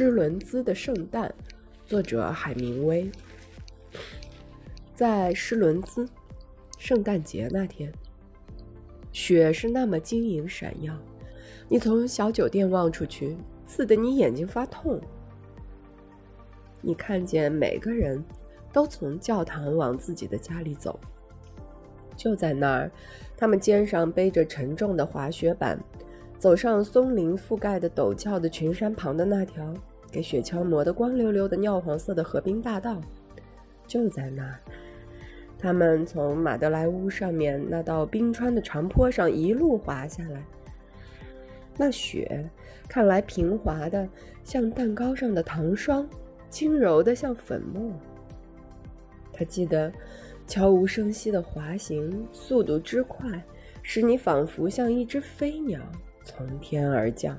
施伦兹的圣诞，作者海明威。在施伦兹，圣诞节那天，雪是那么晶莹闪耀，你从小酒店望出去，刺得你眼睛发痛。你看见每个人都从教堂往自己的家里走，就在那儿，他们肩上背着沉重的滑雪板。走上松林覆盖的陡峭的群山旁的那条给雪橇磨得光溜溜的尿黄色的河滨大道，就在那，他们从马德莱屋上面那道冰川的长坡上一路滑下来。那雪看来平滑的像蛋糕上的糖霜，轻柔的像粉末。他记得悄无声息的滑行，速度之快，使你仿佛像一只飞鸟。从天而降。